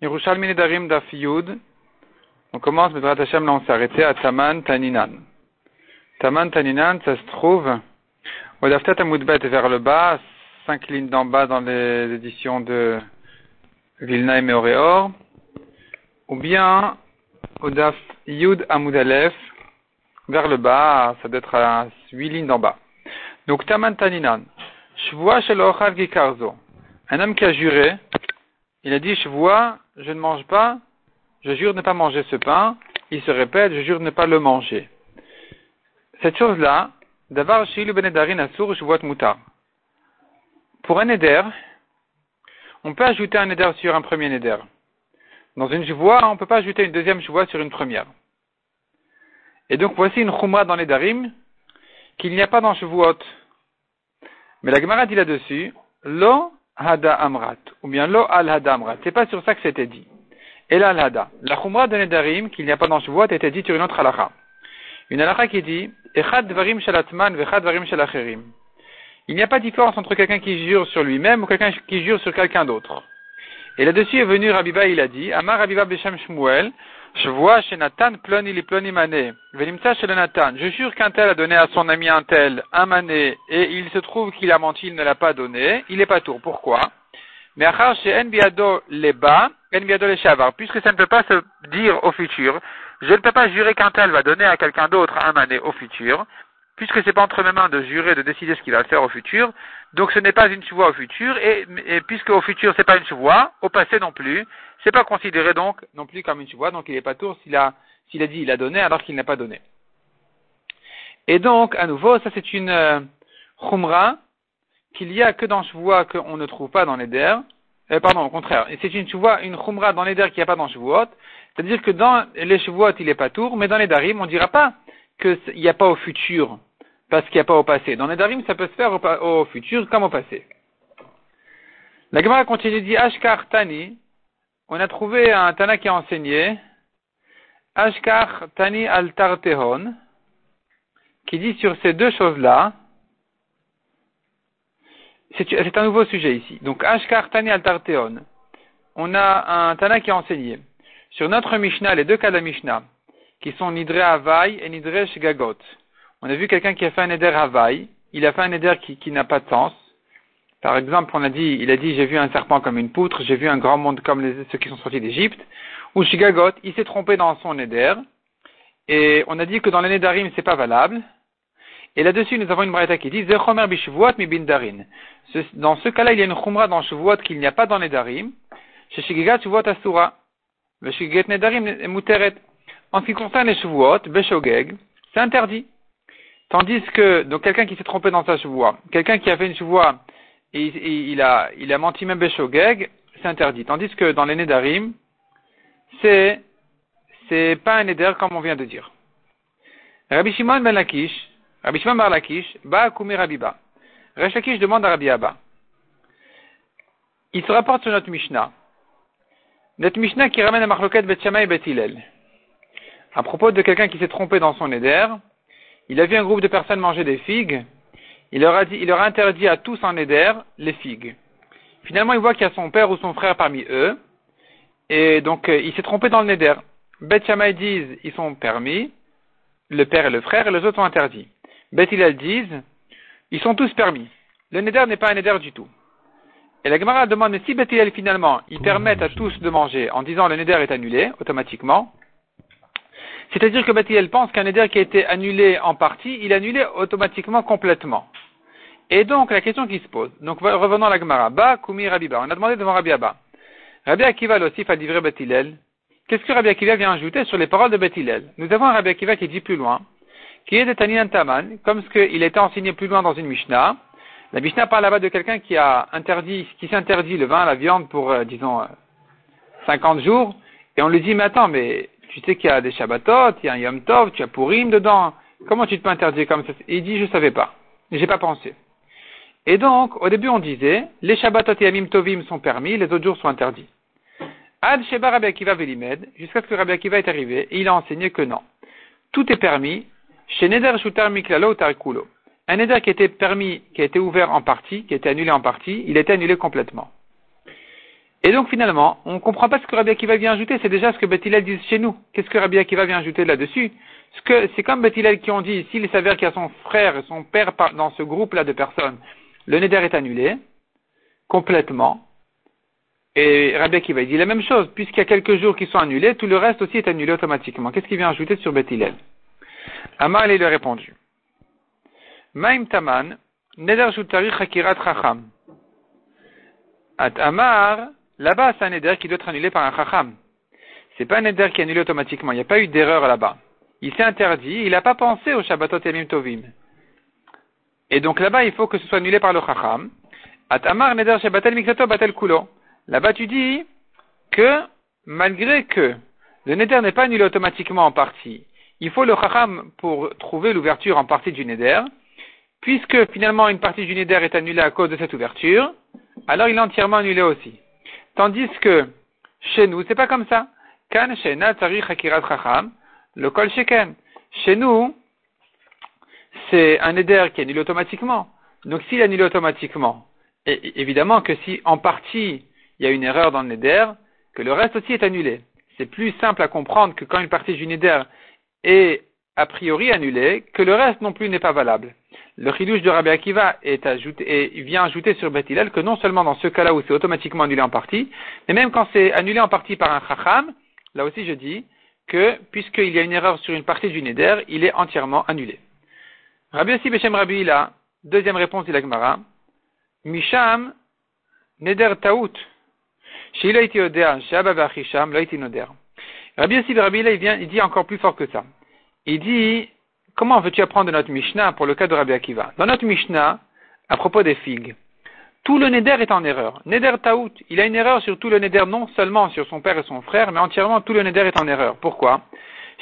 On commence, mais Hashem, là on s'est arrêté à Taman Taninan. Taman Taninan, ça se trouve au Daftat Amoudbet vers le bas, cinq lignes d'en bas dans les éditions de Vilna et Meoreor, ou bien au Daf Yud Amoudalef vers le bas, ça doit être à huit lignes d'en bas. Donc Taman Taninan. Shvua Shel Gikarzo. Un homme qui a juré, il a dit, je vois, je ne mange pas, je jure ne pas manger ce pain. Il se répète, je jure ne pas le manger. Cette chose-là, d'avoir shilu benedarin asur, je vois moutar. Pour un neder, on peut ajouter un neder sur un premier neder. Dans une joie, on ne peut pas ajouter une deuxième joie sur une première. Et donc voici une chumra dans les darim qu'il n'y a pas dans Shavuot. Mais la Gemara dit là-dessus, lo hada amrat, ou bien lo al hada amrat. C'est pas sur ça que c'était dit. Et là, al. La chumra de Nedarim, qu'il n'y a pas dans Shavuot, était dit sur une autre halakha. Une halakha qui dit, echad dvarim shalatman vechad dvarim shalacherim. Il n'y a pas de différence entre quelqu'un qui jure sur lui-même ou quelqu'un qui jure sur quelqu'un d'autre. Et là-dessus est venu Rabiba, il a dit, Amar Rabiba Beshem Shmuel, je vois chez Nathan ploni li ploni mané. Venimtsa chez le Nathan. Je jure qu'un tel a donné à son ami un tel un mané et il se trouve qu'il a menti, il ne l'a pas donné. Il est pas tour. Pourquoi? Mais achar chez en biado les bas, en biado les shavar. Puisque ça ne peut pas se dire au futur, je ne peux pas jurer qu'un tel va donner à quelqu'un d'autre un mané au futur, puisque c'est pas entre mes mains de jurer, de décider ce qu'il va faire au futur. Donc ce n'est pas une chevoie au futur, et, puisque au futur c'est pas une chevoie, au passé non plus, c'est pas considéré donc non plus comme une chevoie, donc il n'est pas tour s'il a, s'il a dit il a donné alors qu'il n'a pas donné. Et donc, à nouveau, ça c'est une euh, khumra qu'il y a que dans chevoie qu'on ne trouve pas dans les der. Euh, pardon, au contraire. C'est une chevoie, une khumra dans les der qu'il n'y a pas dans chevoot. C'est-à-dire que dans les chevoot il n'est pas tour, mais dans les darim, on ne dira pas qu'il n'y a pas au futur parce qu'il n'y a pas au passé. Dans les darim, ça peut se faire au, futur comme au passé. La Gemara continue dit Ashkar Tani, on a trouvé un Tana qui a enseigné Ashkar Tani al Tartehon, qui dit sur ces deux choses-là, c'est un nouveau sujet ici. Donc Ashkar Tani al Tartehon, on a un Tana qui a enseigné sur notre Mishnah, les deux cas de la Mishnah, qui sont Nidre Havai et Nidre Shgagot. On a vu quelqu'un qui a fait un Neder Havai, il a fait un Neder qui, n'a pas de sens, par exemple, on a dit, il a dit, j'ai vu un serpent comme une poutre, j'ai vu un grand monde comme les, ceux qui sont sortis d'Égypte. Ou Shigagot, il s'est trompé dans son Neder. Et on a dit que dans les Nedarim, c'est pas valable. Et là-dessus, nous avons une braïta qui dit. Dans ce cas-là, il y a une chumra dans Shavuot qu'il n'y a pas dans Nedarim. Chez Shigigat Shavuot Asura. Le Shigigat Nedarim. En ce qui concerne les c'est interdit. Tandis que, donc quelqu'un qui s'est trompé dans sa Shavuot, quelqu'un qui a fait une Shavuot et, il, a, il a menti même Beshogeg, c'est interdit. Tandis que dans les Nedarim, c'est, c'est pas un Neder comme on vient de dire. Rabbi Shimon ben Lakish, Rabbi Shimon ben Lakish, ba Rabiba. Resh demande à Rabbi Abba. Il se rapporte sur notre Mishnah. Notre Mishnah qui ramène à Marloket Bet et Bet Hillel. À propos de quelqu'un qui s'est trompé dans son Neder, il a vu un groupe de personnes manger des figues, il leur a interdit à tous en éder les figues. Finalement, il voit qu'il y a son père ou son frère parmi eux, et donc euh, il s'est trompé dans le neder. Bet Shammai disent, ils sont permis, le père et le frère, et les autres sont interdits. Bet Hillel disent, ils sont tous permis. Le neder n'est pas un neder du tout. Et la Gemara demande, si Bet Hillel finalement, ils permettent à tous de manger en disant le neder est annulé, automatiquement, c'est-à-dire que Bet Hillel pense qu'un neder qui a été annulé en partie, il est automatiquement complètement. Et donc, la question qui se pose, donc revenons à la Gemara, Ba, Kumi, Rabiba. On a demandé devant Rabbi Abba. Rabbi Akiva aussi a livré Bethilel. Qu'est-ce que Rabbi Akiva vient ajouter sur les paroles de Bethilel Nous avons un Rabbi Akiva qui dit plus loin, qui est de Tanin Taman, comme ce qu'il était enseigné plus loin dans une Mishnah. La Mishnah parle là-bas de quelqu'un qui a interdit, qui s'interdit le vin, la viande pour, euh, disons, 50 euh, jours, et on lui dit, mais attends, mais tu sais qu'il y a des Shabbatot, il y a un Yom Tov, tu as Purim dedans, comment tu te peux interdire comme ça? Il dit, je savais pas, j'ai pas pensé. Et donc, au début, on disait, les Shabbatot et Amim Tovim sont permis, les autres jours sont interdits. Ad Sheba Rabbi Akiva Velimed, jusqu'à ce que Rabbi Akiva est arrivé, il a enseigné que non. Tout est permis, chez Neder Shutar Miklalo Tarikulo. Un Neder qui était permis, qui a été ouvert en partie, qui a été annulé en partie, il a été annulé complètement. Et donc finalement, on ne comprend pas ce que Rabbi Akiva vient ajouter, c'est déjà ce que Bethilel dit chez nous. Qu'est-ce que Rabbi Akiva vient ajouter là-dessus? C'est comme Bethilel qui ont dit, s'il s'avère qu'il y a son frère et son père dans ce groupe-là de personnes, le Neder est annulé, complètement. Et Rabbi Akiva dit la même chose, puisqu'il y a quelques jours qui sont annulés, tout le reste aussi est annulé automatiquement. Qu'est-ce qu'il vient ajouter sur Bethilel Amar lui a répondu. Maim Taman, Neder Shutari Chakirat Chacham. At Amar, Là-bas, c'est un éder qui doit être annulé par un chacham. C'est pas un éder qui est annulé automatiquement. Il n'y a pas eu d'erreur là-bas. Il s'est interdit. Il n'a pas pensé au Shabbatot Yamim Tovim. Et donc là-bas, il faut que ce soit annulé par le chacham. Atamar neder Shabbatel Miksato Batel Kulo. Là-bas, tu dis que malgré que le neder n'est pas annulé automatiquement en partie, il faut le chacham pour trouver l'ouverture en partie du neder. Puisque finalement une partie du neder est annulée à cause de cette ouverture, alors il est entièrement annulé aussi. Tandis que chez nous, c'est pas comme ça. Kan le kol sheken. Chez nous, c'est un éder qui est annulé automatiquement. Donc s'il est annulé automatiquement, et évidemment que si en partie il y a une erreur dans le neder, que le reste aussi est annulé. C'est plus simple à comprendre que quand une partie du neder est a priori annulée, que le reste non plus n'est pas valable le chidouche de Rabbi Akiva est ajouté, et vient ajouter sur Beth que non seulement dans ce cas-là où c'est automatiquement annulé en partie, mais même quand c'est annulé en partie par un chacham, là aussi je dis que puisqu'il y a une erreur sur une partie du neder, il est entièrement annulé. Rabbi Yossi Beshem Rabbi Ila, deuxième réponse de l'Agmara, Misham neder taout, Rabbi Yossi Rabbi Ila, il, il dit encore plus fort que ça. Il dit Comment veux-tu apprendre de notre Mishnah pour le cas de Rabbi Akiva? Dans notre Mishnah, à propos des figues, tout le Neder est en erreur. Neder Taout, il a une erreur sur tout le Neder, non seulement sur son père et son frère, mais entièrement tout le Neder est en erreur. Pourquoi?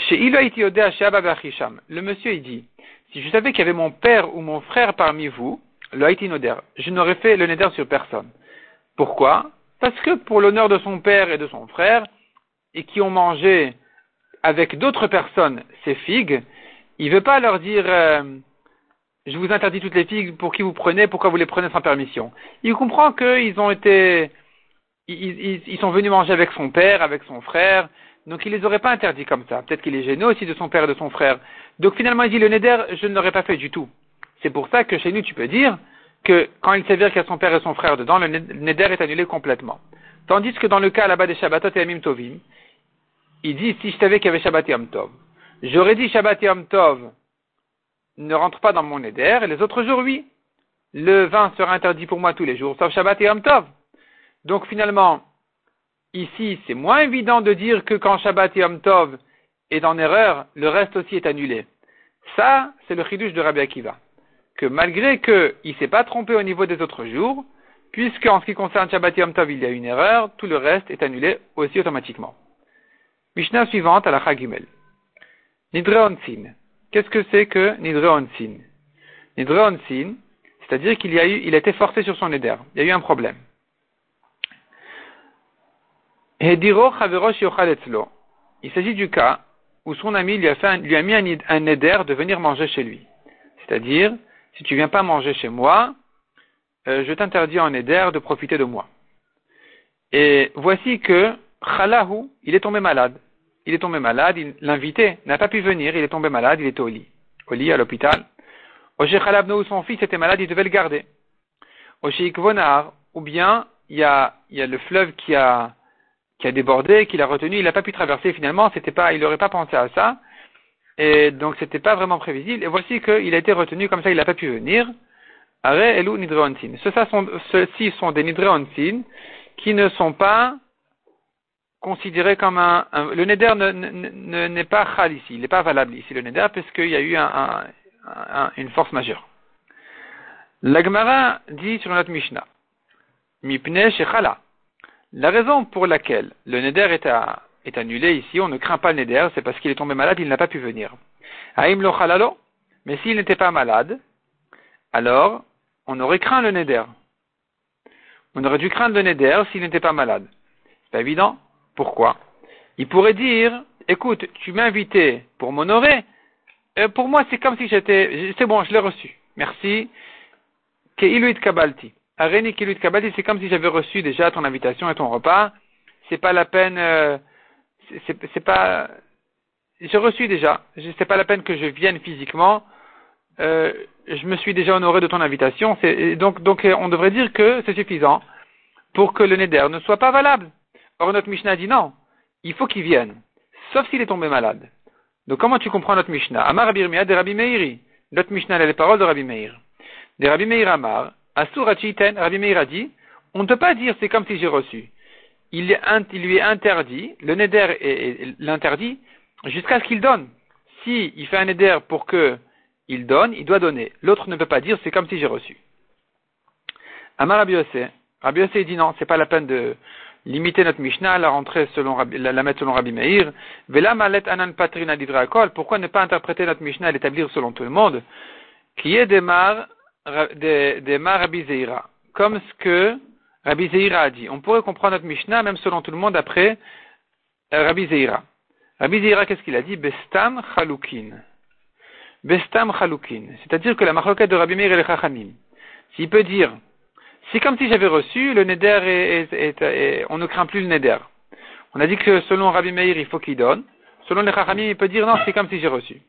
Chez le monsieur il dit, si je savais qu'il y avait mon père ou mon frère parmi vous, je n'aurais fait le Neder sur personne. Pourquoi? Parce que pour l'honneur de son père et de son frère, et qui ont mangé avec d'autres personnes ces figues, il ne veut pas leur dire euh, je vous interdis toutes les figues pour qui vous prenez, pourquoi vous les prenez sans permission. Il comprend qu'ils ont été ils, ils, sont venus manger avec son père, avec son frère, donc il les aurait pas interdits comme ça. Peut-être qu'il est gêné aussi de son père et de son frère. Donc finalement il dit le neder, je ne l'aurais pas fait du tout. C'est pour ça que chez nous tu peux dire que quand il s'avère qu'il y a son père et son frère dedans, le neder est annulé complètement. Tandis que dans le cas là-bas des Shabbatot et Amim Tovim, il dit si je savais qu'il y avait Shabbat Am Tov, J'aurais dit Shabbat Yom Tov ne rentre pas dans mon éder, et les autres jours, oui. Le vin sera interdit pour moi tous les jours, sauf Shabbat et Yom Tov. Donc finalement, ici, c'est moins évident de dire que quand Shabbat et Yom Tov est en erreur, le reste aussi est annulé. Ça, c'est le chidouche de Rabbi Akiva. Que malgré qu'il ne s'est pas trompé au niveau des autres jours, puisque en ce qui concerne Shabbat et Yom Tov, il y a une erreur, tout le reste est annulé aussi automatiquement. Mishnah suivante à la Chagimel. Nidreonsin. Qu'est-ce que c'est que Nidreonsin? Nidreonsin, c'est-à-dire qu'il a été forcé sur son éder. Il y a eu un problème. Il s'agit du cas où son ami lui a, mis un, un éder de venir manger chez lui. C'est-à-dire, si tu viens pas manger chez moi, euh, je t'interdis en éder de profiter de moi. Et voici que Khalahu, il est tombé malade il est tombé malade, l'invité n'a pas pu venir, il est tombé malade, il était au lit, au lit à l'hôpital. Oshé Khalabno, son fils était malade, il devait le garder. Oshé Ikvonar, ou bien il y a, y a le fleuve qui a, qui a débordé, qui l'a retenu, il n'a pas pu traverser finalement, c'était pas, il n'aurait pas pensé à ça, et donc c'était pas vraiment prévisible, et voici qu'il a été retenu comme ça, il n'a pas pu venir. Nidreonsin. Ceux-ci sont, des Nidreonsin qui ne sont pas considéré comme un, le neder n'est pas chal ici, il n'est pas valable ici le neder puisqu'il y a eu un, une force majeure. L'Agmara dit sur notre Mishnah, mipne shechala. La raison pour laquelle le neder est, est annulé ici, on ne craint pas le neder, c'est parce qu'il est tombé malade, il n'a pas pu venir. Aïm lo chalalo. Mais s'il n'était pas malade, alors on aurait craint le neder. On aurait dû craindre le neder s'il n'était pas malade. C'est pas évident. Pourquoi Il pourrait dire, écoute, tu m'as invité pour m'honorer. Euh, pour moi, c'est comme si j'étais, c'est bon, je l'ai reçu. Merci. Keiluit kabalti. Areni Kilut Kabbalah, c'est comme si j'avais reçu déjà ton invitation et ton repas. C'est pas la peine, euh, c'est pas, j'ai reçu déjà. C'est pas la peine que je vienne physiquement. Euh, je me suis déjà honoré de ton invitation. Donc, donc, on devrait dire que c'est suffisant pour que le neder ne soit pas valable. Or, notre Mishnah dit non. Il faut qu'il vienne. Sauf s'il est tombé malade. Donc, comment tu comprends notre Mishnah? Amar Rabbi de Rabbi Meiri. Notre Mishnah, a les paroles de Rabbi Meir. De Rabbi Meir Amar. Asur Rabbi Meir a dit, on ne peut pas dire c'est comme si j'ai reçu. Il, lui est interdit, le neder l'interdit, jusqu'à ce qu'il donne. Si il fait un neder pour que il donne, il doit donner. L'autre ne peut pas dire c'est comme si j'ai reçu. Amar Rabbi. Rabbi dit non, c'est pas la peine de limiter notre Mishnah, la rentrer selon la, mettre selon Rabbi Meir. Vela malet anan patrina Pourquoi ne pas interpréter notre Mishnah et l'établir selon tout le monde? Qui est des mar, des Rabbi Zeira. Comme ce que Rabbi Zeira a dit. On pourrait comprendre notre Mishnah même selon tout le monde après euh, Rabbi Zeira. Rabbi Zeira, qu'est-ce qu'il a dit? Bestam chalukin. Bestam chalukin. C'est-à-dire que la marloquette de Rabbi Meir et le Chachamim. S'il peut dire, c'est comme si j'avais reçu, le neder est, on ne craint plus le neder. On a dit que selon Rabbi Meir, il faut qu'il donne. Selon les Chachamim, il peut dire non, c'est comme si j'ai reçu.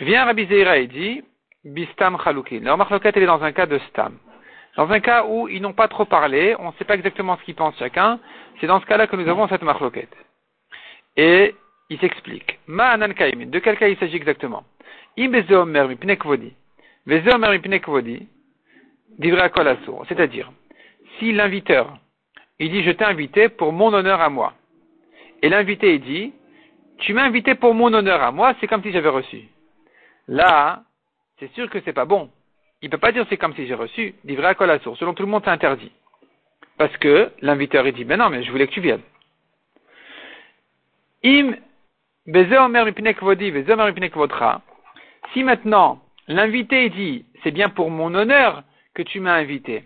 Vient Rabbi Zeira et dit, bistam chalukin. Leur marloquette, elle est dans un cas de stam. Dans un cas où ils n'ont pas trop parlé, on ne sait pas exactement ce qu'ils pensent chacun, c'est dans ce cas-là que nous avons cette marloquette. Et il s'explique. Ma anan de quel cas il s'agit exactement? C'est-à-dire, si l'inviteur, il dit je t'ai invité pour mon honneur à moi, et l'invité il dit tu m'as invité pour mon honneur à moi, c'est comme si j'avais reçu. Là, c'est sûr que c'est pas bon. Il peut pas dire c'est comme si j'ai reçu, à colasso. Selon tout le monde, c'est interdit. Parce que l'inviteur il dit ben non, mais je voulais que tu viennes. Si maintenant l'invité dit c'est bien pour mon honneur que tu m'as invité,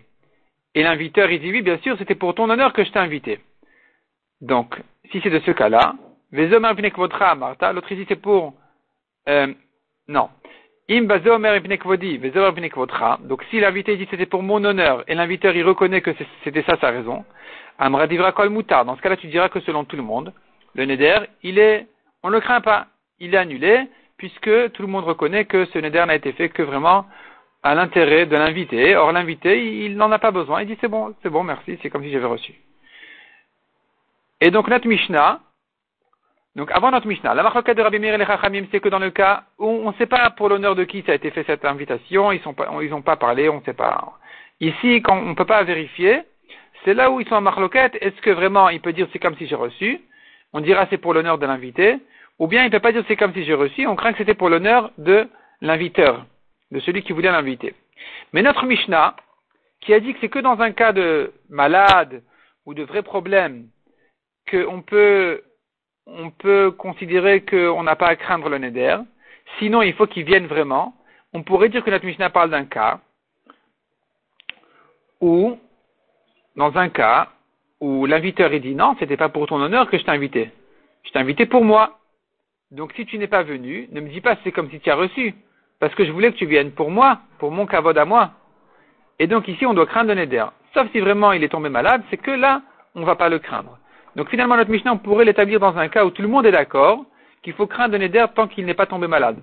et l'inviteur il dit oui bien sûr c'était pour ton honneur que je t'ai invité. Donc si c'est de ce cas-là, Martha, l'autre ici c'est pour euh, non. Donc si l'invité dit c'était pour mon honneur et l'inviteur il reconnaît que c'était ça sa raison, Amra divra kol mutar. Dans ce cas-là tu diras que selon tout le monde, le neder il est on ne le craint pas, il est annulé puisque tout le monde reconnaît que ce neder n'a été fait que vraiment à l'intérêt de l'invité. Or, l'invité, il n'en a pas besoin. Il dit, c'est bon, c'est bon, merci, c'est comme si j'avais reçu. Et donc, notre Mishnah, donc avant notre Mishnah, la marque de Rabbi Meir et les Chachamim, c'est que dans le cas où on ne sait pas pour l'honneur de qui ça a été fait cette invitation, ils n'ont pas, parlé, on ne sait pas. Ici, quand on ne peut pas vérifier, c'est là où ils sont en marloquette. Est-ce que vraiment il peut dire c'est comme si j'ai reçu? On dira c'est pour l'honneur de l'invité. Ou bien il ne peut pas dire c'est comme si j'ai reçu, on craint que c'était pour l'honneur de l'inviteur, de celui qui voulait l'inviter. Mais notre Mishnah, qui a dit que c'est que dans un cas de malade ou de vrai problème qu'on peut, on peut considérer qu'on n'a pas à craindre le neder, sinon il faut qu'il vienne vraiment, on pourrait dire que notre Mishnah parle d'un cas où, dans un cas où l'inviteur il dit non, c'était pas pour ton honneur que je t'ai invité. Je t'ai invité pour moi. Donc si tu n'es pas venu, ne me dis pas c'est comme si tu as reçu, parce que je voulais que tu viennes pour moi, pour mon kavod à moi. Et donc ici on doit craindre le neder. Sauf si vraiment il est tombé malade, c'est que là, on ne va pas le craindre. Donc finalement notre Mishnah, on pourrait l'établir dans un cas où tout le monde est d'accord qu'il faut craindre le neder tant qu'il n'est pas tombé malade.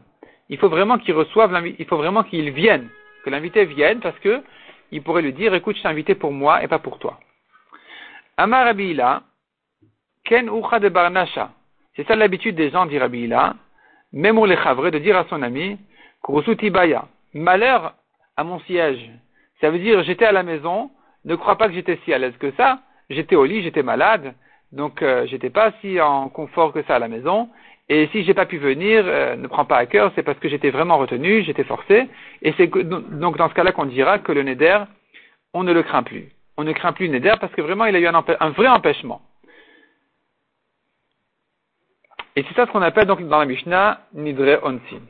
Il faut vraiment qu'il reçoive, il faut vraiment qu'il vienne, que l'invité vienne, parce que il pourrait lui dire, écoute, je t'ai invité pour moi et pas pour toi. Amar Abila, Ken Ucha de Barnasha. C'est ça l'habitude des gens, dit Rabbi même pour les chavres, de dire à son ami, Tibaya, malheur à mon siège. Ça veut dire, j'étais à la maison, ne crois pas que j'étais si à l'aise que ça, j'étais au lit, j'étais malade, donc euh, j'étais pas si en confort que ça à la maison, et si j'ai pas pu venir, euh, ne prends pas à cœur, c'est parce que j'étais vraiment retenu, j'étais forcé, et c'est donc dans ce cas-là qu'on dira que le neder, on ne le craint plus. On ne craint plus le neder parce que vraiment il a eu un, un vrai empêchement. Et c'est ça ce qu'on appelle donc dans la Mishnah Nidre Onsin.